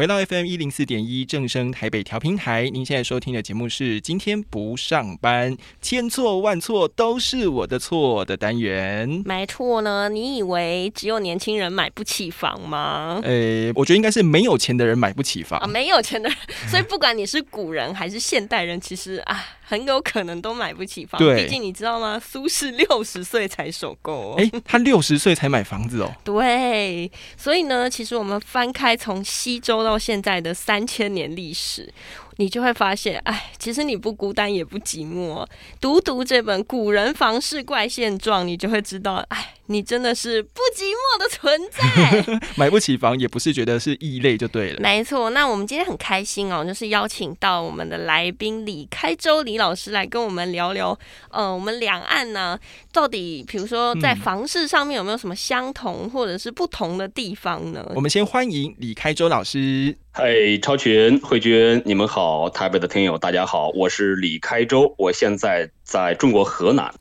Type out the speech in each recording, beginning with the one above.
回到 FM 一零四点一正声台北调频台，您现在收听的节目是今天不上班，千错万错都是我的错的单元。没错呢，你以为只有年轻人买不起房吗？呃，我觉得应该是没有钱的人买不起房啊，没有钱的人，所以不管你是古人还是现代人，其实啊。很有可能都买不起房，毕竟你知道吗？苏轼六十岁才首购，哎，他六十岁才买房子哦。对，所以呢，其实我们翻开从西周到现在的三千年历史。你就会发现，哎，其实你不孤单也不寂寞。读读这本《古人房事怪现状》，你就会知道，哎，你真的是不的存在。买不起房也不是觉得是异类就对了。没错，那我们今天很开心哦，就是邀请到我们的来宾李开周李老师来跟我们聊聊，呃，我们两岸呢到底，比如说在房市上面有没有什么相同或者是不同的地方呢？我们先欢迎李开周老师。嗨，超群、慧君，你们好！台北的听友，大家好，我是李开周，我现在在中国河南，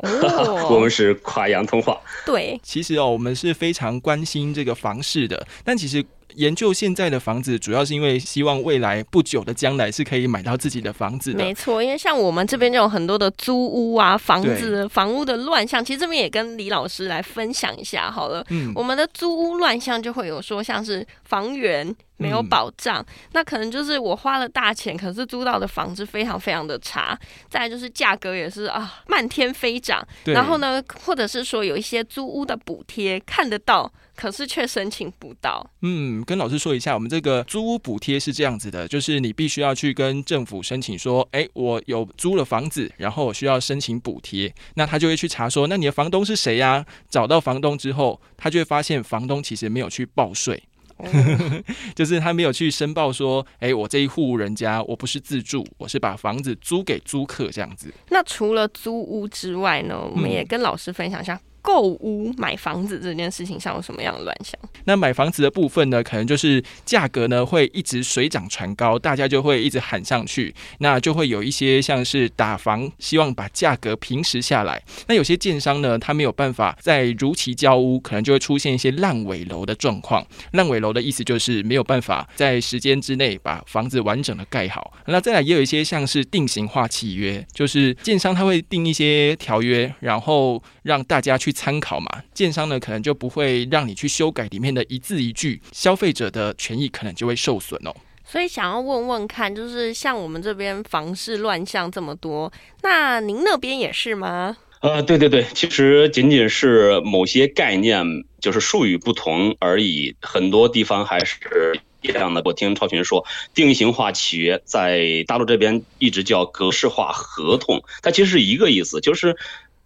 我们是跨洋通话。对，其实哦，我们是非常关心这个房市的，但其实。研究现在的房子，主要是因为希望未来不久的将来是可以买到自己的房子的。没错，因为像我们这边就有很多的租屋啊，房子、房屋的乱象。其实这边也跟李老师来分享一下好了。嗯，我们的租屋乱象就会有说，像是房源没有保障，那可能就是我花了大钱，可是租到的房子非常非常的差。再就是价格也是啊，漫天飞涨。然后呢，或者是说有一些租屋的补贴看得到。可是却申请不到。嗯，跟老师说一下，我们这个租屋补贴是这样子的，就是你必须要去跟政府申请说，哎，我有租了房子，然后我需要申请补贴，那他就会去查说，那你的房东是谁呀？找到房东之后，他就会发现房东其实没有去报税，就是他没有去申报说，哎，我这一户人家我不是自住，我是把房子租给租客这样子。那除了租屋之外呢，我们也跟老师分享一下。购屋买房子这件事情上有什么样的乱象？那买房子的部分呢，可能就是价格呢会一直水涨船高，大家就会一直喊上去，那就会有一些像是打房，希望把价格平时下来。那有些建商呢，他没有办法在如期交屋，可能就会出现一些烂尾楼的状况。烂尾楼的意思就是没有办法在时间之内把房子完整的盖好。那再来也有一些像是定型化契约，就是建商他会定一些条约，然后让大家去。去参考嘛，建商呢可能就不会让你去修改里面的一字一句，消费者的权益可能就会受损哦。所以想要问问看，就是像我们这边房市乱象这么多，那您那边也是吗？呃，对对对，其实仅仅是某些概念就是术语不同而已，很多地方还是一样的。我听超群说，定型化契约在大陆这边一直叫格式化合同，它其实是一个意思，就是。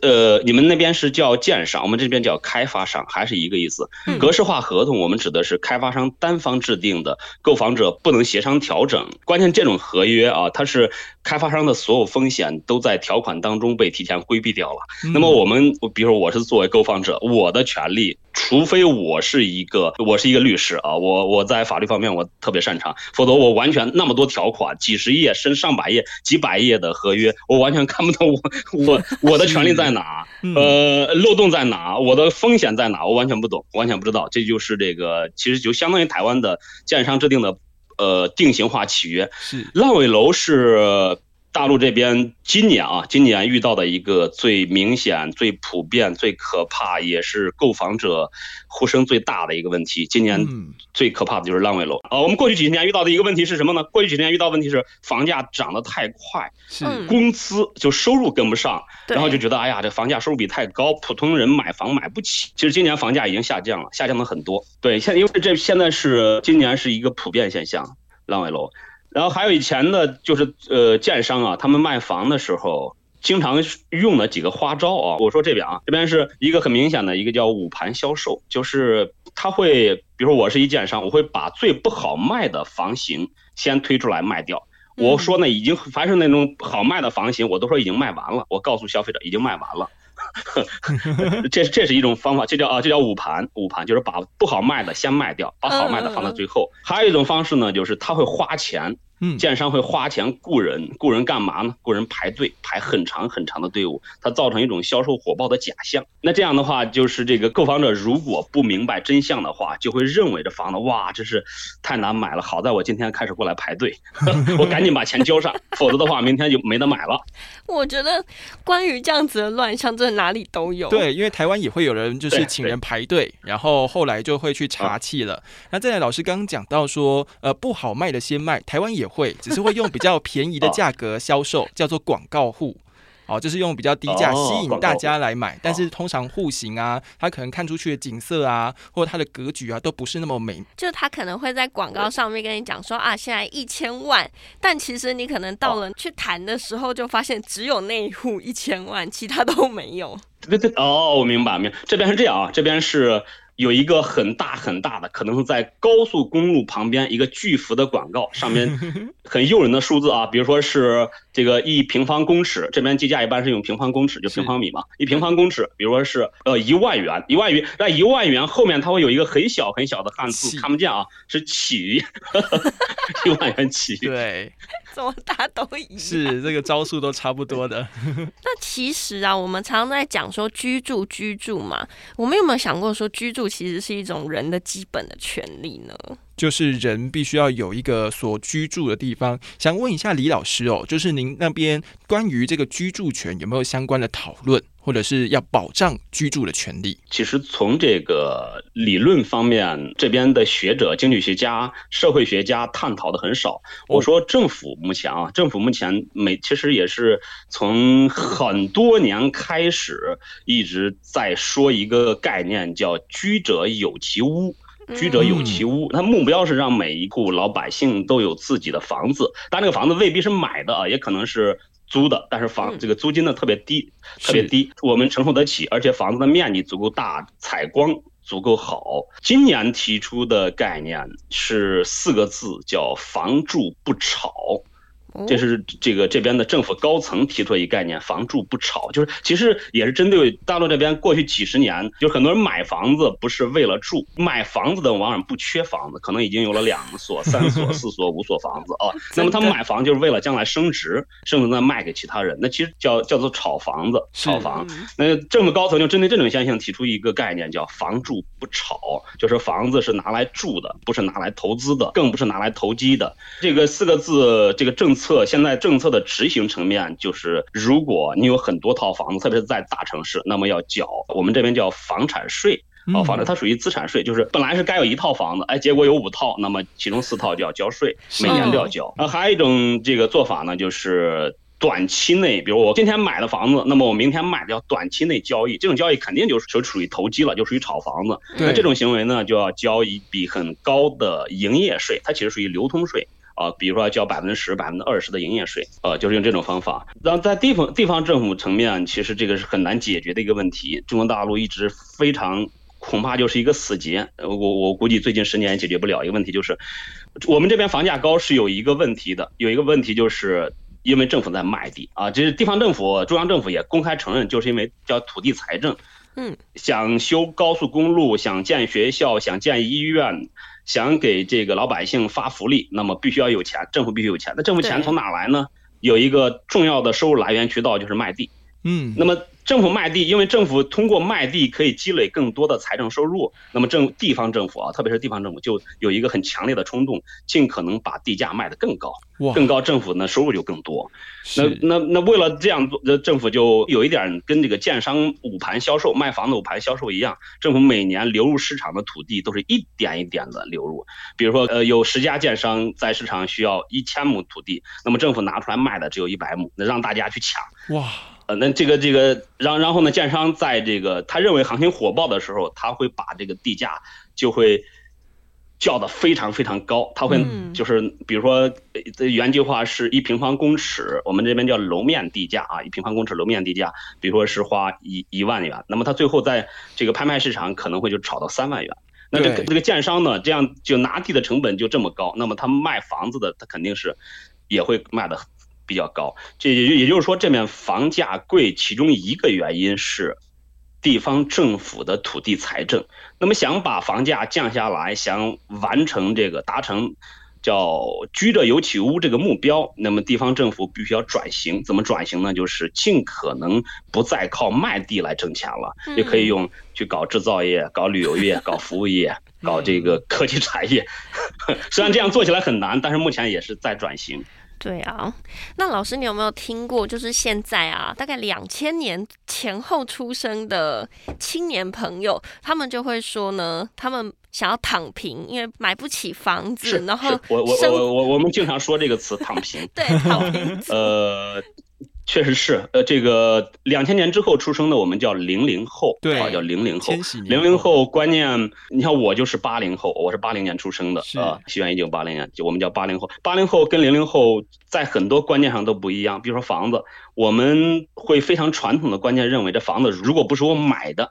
呃，你们那边是叫建商，我们这边叫开发商，还是一个意思。格式化合同，我们指的是开发商单方制定的，购房者不能协商调整。关键这种合约啊，它是开发商的所有风险都在条款当中被提前规避掉了。那么我们，比如说我是作为购房者，我的权利。除非我是一个我是一个律师啊，我我在法律方面我特别擅长，否则我完全那么多条款，几十页甚至上百页、几百页的合约，我完全看不懂我我 我的权利在哪，呃，漏洞在哪，我的风险在哪，我完全不懂，完全不知道。这就是这个，其实就相当于台湾的建商制定的呃定型化契约，是烂尾楼是。大陆这边今年啊，今年遇到的一个最明显、最普遍、最可怕，也是购房者呼声最大的一个问题。今年最可怕的就是烂尾楼啊！我们过去几十年遇到的一个问题是什么呢？过去几十年遇到问题是房价涨得太快，是工资就收入跟不上，然后就觉得哎呀，这房价收入比太高，普通人买房买不起。其实今年房价已经下降了，下降了很多。对，现因为这现在是今年是一个普遍现象，烂尾楼。然后还有以前的，就是呃，建商啊，他们卖房的时候经常用的几个花招啊。我说这边啊，这边是一个很明显的一个叫捂盘销售，就是他会，比如说我是一建商，我会把最不好卖的房型先推出来卖掉。我说呢，已经凡是那种好卖的房型，我都说已经卖完了，我告诉消费者已经卖完了。这这是一种方法，这叫啊，这叫捂盘，捂盘就是把不好卖的先卖掉，把好卖的放到最后。还有一种方式呢，就是他会花钱。嗯，建商会花钱雇人，雇人干嘛呢？雇人排队排很长很长的队伍，它造成一种销售火爆的假象。那这样的话，就是这个购房者如果不明白真相的话，就会认为这房子哇，真是太难买了。好在我今天开始过来排队，我赶紧把钱交上，否则的话明天就没得买了。我觉得关于这样子的乱象，真的哪里都有。对，因为台湾也会有人就是请人排队，然后后来就会去查气了。那再来，老师刚刚讲到说，呃，不好卖的先卖，台湾也。会只是会用比较便宜的 价格销售，叫做广告户，哦，就是用比较低价吸引大家来买。但是通常户型啊，它可能看出去的景色啊，或者它的格局啊，都不是那么美。就他可能会在广告上面跟你讲说啊，现在一千万，但其实你可能到了去谈的时候，就发现只有那一户一千万，其他都没有。对对哦，我明白明白，这边是这样啊，这边是。有一个很大很大的，可能是在高速公路旁边一个巨幅的广告，上面 很诱人的数字啊，比如说是这个一平方公尺，这边计价一般是用平方公尺，就平方米嘛，一平方公尺，比如说是呃一万元，一万元，那一万元后面它会有一个很小很小的汉字，看不见啊，是起，一万元起，对。怎么大家都一样？是这个招数都差不多的。那其实啊，我们常常在讲说居住居住嘛，我们有没有想过说居住其实是一种人的基本的权利呢？就是人必须要有一个所居住的地方。想问一下李老师哦，就是您那边关于这个居住权有没有相关的讨论？或者是要保障居住的权利。其实从这个理论方面，这边的学者、经济学家、社会学家探讨的很少。我说政府目前啊，政府目前每其实也是从很多年开始一直在说一个概念，叫“居者有其屋”。居者有其屋，它目标是让每一户老百姓都有自己的房子。但这个房子未必是买的啊，也可能是。租的，但是房这个租金呢特别低，特别低，我们承受得起，而且房子的面积足够大，采光足够好。今年提出的概念是四个字，叫“房住不炒”。这是这个这边的政府高层提出一概念，房住不炒，就是其实也是针对大陆这边过去几十年，就很多人买房子不是为了住，买房子的往往不缺房子，可能已经有了两所、三所、四所、五所房子啊。那么他们买房就是为了将来升值，甚至再卖给其他人，那其实叫叫做炒房子、炒房。那政府高层就针对这种现象提出一个概念，叫房住不炒，就是房子是拿来住的，不是拿来投资的，更不是拿来投机的。这个四个字，这个政策。策现在政策的执行层面就是，如果你有很多套房子，特别是在大城市，那么要缴我们这边叫房产税啊，房产它属于资产税，就是本来是该有一套房子，哎，结果有五套，那么其中四套就要交税，每年都要交。啊，还有一种这个做法呢，就是短期内，比如我今天买了房子，那么我明天卖掉短期内交易，这种交易肯定就是就属于投机了，就属于炒房子。那这种行为呢，就要交一笔很高的营业税，它其实属于流通税。啊，比如说交百分之十、百分之二十的营业税，呃，就是用这种方法。然后在地方地方政府层面，其实这个是很难解决的一个问题。中国大陆一直非常恐怕就是一个死结。我我估计最近十年也解决不了一个问题，就是我们这边房价高是有一个问题的，有一个问题就是因为政府在卖地啊，这是地方政府、中央政府也公开承认，就是因为叫土地财政。嗯，想修高速公路，想建学校，想建医院。想给这个老百姓发福利，那么必须要有钱，政府必须有钱。那政府钱从哪来呢？有一个重要的收入来源渠道就是卖地。嗯，那么。政府卖地，因为政府通过卖地可以积累更多的财政收入，那么政地方政府啊，特别是地方政府就有一个很强烈的冲动，尽可能把地价卖得更高，更高，政府呢收入就更多。那那那为了这样做，政府就有一点跟这个建商捂盘销售、卖房子捂盘销售一样，政府每年流入市场的土地都是一点一点的流入。比如说，呃，有十家建商在市场需要一千亩土地，那么政府拿出来卖的只有一百亩，那让大家去抢。哇。呃，那这个这个，然然后呢，建商在这个他认为行情火爆的时候，他会把这个地价就会叫的非常非常高，他会就是比如说，原计划是一平方公尺，我们这边叫楼面地价啊，一平方公尺楼面地价，比如说是花一一万元，那么他最后在这个拍卖市场可能会就炒到三万元，那这个这个建商呢，这样就拿地的成本就这么高，那么他卖房子的他肯定是也会卖的。比较高，这也也就是说，这面房价贵，其中一个原因是地方政府的土地财政。那么想把房价降下来，想完成这个达成。叫居者有其屋这个目标，那么地方政府必须要转型。怎么转型呢？就是尽可能不再靠卖地来挣钱了，也可以用去搞制造业、搞旅游业、搞服务业、搞这个科技产业。虽然这样做起来很难，但是目前也是在转型。对啊，那老师，你有没有听过？就是现在啊，大概两千年前后出生的青年朋友，他们就会说呢，他们想要躺平，因为买不起房子。然后我我我我我们经常说这个词“躺平 ”。对，躺平。呃。确实是，呃，这个两千年之后出生的，我们叫零零后，对，叫零零后。零零后观念，你看我就是八零后，我是八零年出生的，啊，西元一九八零年，就我们叫八零后。八零后跟零零后在很多观念上都不一样，比如说房子，我们会非常传统的观念认为，这房子如果不是我买的，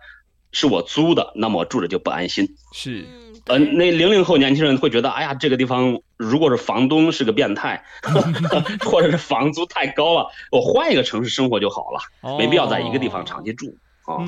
是我租的，那么我住着就不安心。是。呃，那零零后年轻人会觉得，哎呀，这个地方如果是房东是个变态，或者是房租太高了，我换一个城市生活就好了，没必要在一个地方长期住啊。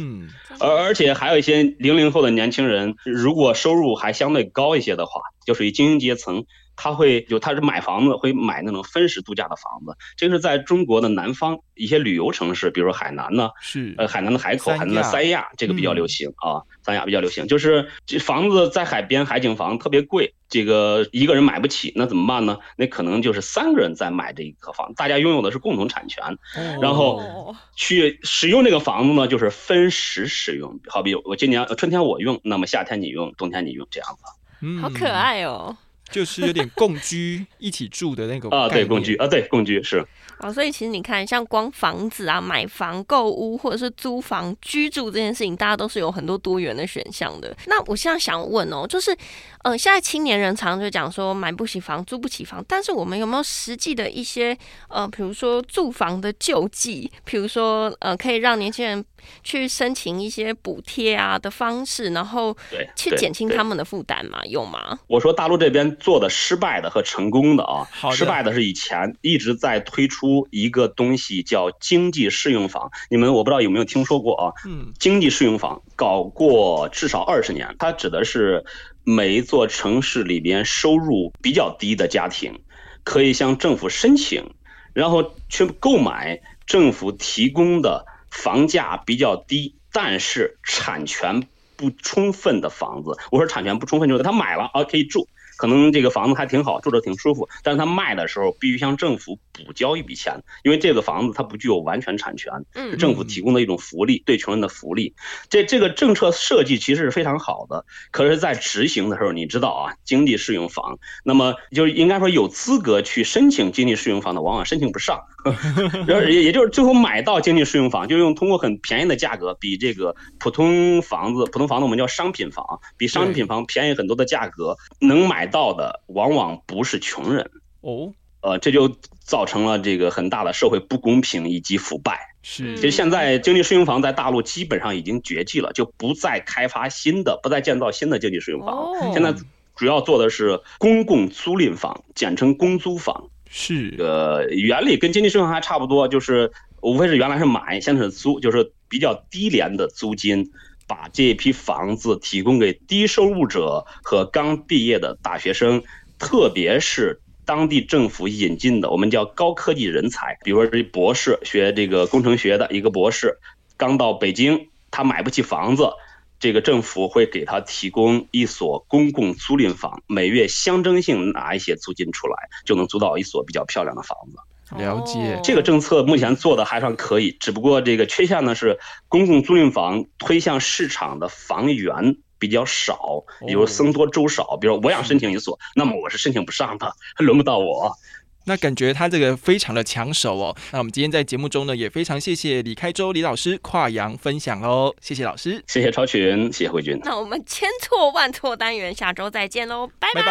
而而且还有一些零零后的年轻人，如果收入还相对高一些的话，就属于精英阶层。他会就他是买房子会买那种分时度假的房子，这个是在中国的南方一些旅游城市，比如说海南呢，是呃海南的海口、海南的三亚，这个比较流行啊，三亚比较流行，就是这房子在海边海景房特别贵，这个一个人买不起，那怎么办呢？那可能就是三个人在买这一个房，大家拥有的是共同产权，然后去使用这个房子呢，就是分时使用，好比我今年春天我用，那么夏天你用，冬天你用这样子，好可爱哦。就是有点共居一起住的那个啊，对，共居啊，对，共居是。哦，所以其实你看，像光房子啊，买房、购屋或者是租房居住这件事情，大家都是有很多多元的选项的。那我现在想问哦，就是，呃，现在青年人常常就讲说买不起房、租不起房，但是我们有没有实际的一些呃，比如说住房的救济，比如说呃，可以让年轻人去申请一些补贴啊的方式，然后去减轻他们的负担嘛？有吗？我说大陆这边做的失败的和成功的啊，失败的是以前一直在推出。出一个东西叫经济适用房，你们我不知道有没有听说过啊？嗯，经济适用房搞过至少二十年，它指的是每一座城市里边收入比较低的家庭，可以向政府申请，然后去购买政府提供的房价比较低，但是产权不充分的房子。我说产权不充分，就是他买了啊可以住。可能这个房子还挺好，住着挺舒服，但是他卖的时候必须向政府补交一笔钱，因为这个房子它不具有完全产权，是政府提供的一种福利，对穷人的福利。这这个政策设计其实是非常好的，可是，在执行的时候，你知道啊，经济适用房，那么就应该说有资格去申请经济适用房的，往往申请不上，然后也也就是最后买到经济适用房，就用通过很便宜的价格，比这个普通房子，普通房子我们叫商品房，比商品房便宜很多的价格能买。到的往往不是穷人哦，呃，这就造成了这个很大的社会不公平以及腐败。是，其实现在经济适用房在大陆基本上已经绝迹了，就不再开发新的，不再建造新的经济适用房。现在主要做的是公共租赁房，简称公租房。是，呃，原理跟经济适用还差不多，就是无非是原来是买，现在是租，就是比较低廉的租金。把这一批房子提供给低收入者和刚毕业的大学生，特别是当地政府引进的我们叫高科技人才，比如说这博士学这个工程学的一个博士，刚到北京，他买不起房子，这个政府会给他提供一所公共租赁房，每月象征性拿一些租金出来，就能租到一所比较漂亮的房子。了解这个政策目前做的还算可以，只不过这个缺陷呢是公共租赁房推向市场的房源比较少，比如僧多粥少，比如我想申请一所，那么我是申请不上的，轮不到我。那感觉他这个非常的抢手哦。那我们今天在节目中呢，也非常谢谢李开周李老师跨洋分享哦，谢谢老师，谢谢超群，谢谢慧君。那我们千错万错单元下周再见喽，拜拜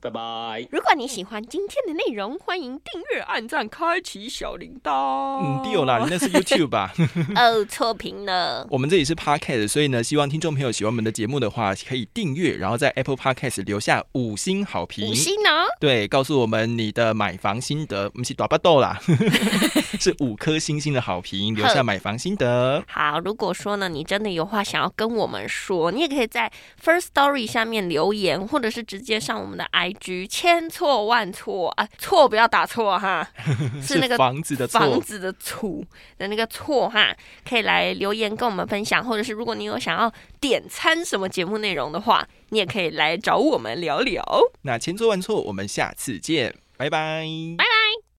拜拜。如果你喜欢今天的内容，欢迎订阅、按赞、开启小铃铛。嗯，第有啦，那是 YouTube 吧？哦，错评了。我们这里是 Podcast，所以呢，希望听众朋友喜欢我们的节目的话，可以订阅，然后在 Apple Podcast 留下五星好评。五星呢？对，告诉我们你的。买房心得，不是大巴豆啦，是五颗星星的好评，留下买房心得。好，如果说呢，你真的有话想要跟我们说，你也可以在 First Story 下面留言，或者是直接上我们的 IG，千错万错啊，错不要打错哈，是那个房子的房子的错的那个错哈，可以来留言跟我们分享，或者是如果你有想要点餐什么节目内容的话，你也可以来找我们聊聊。那千错万错，我们下次见，拜拜，拜拜。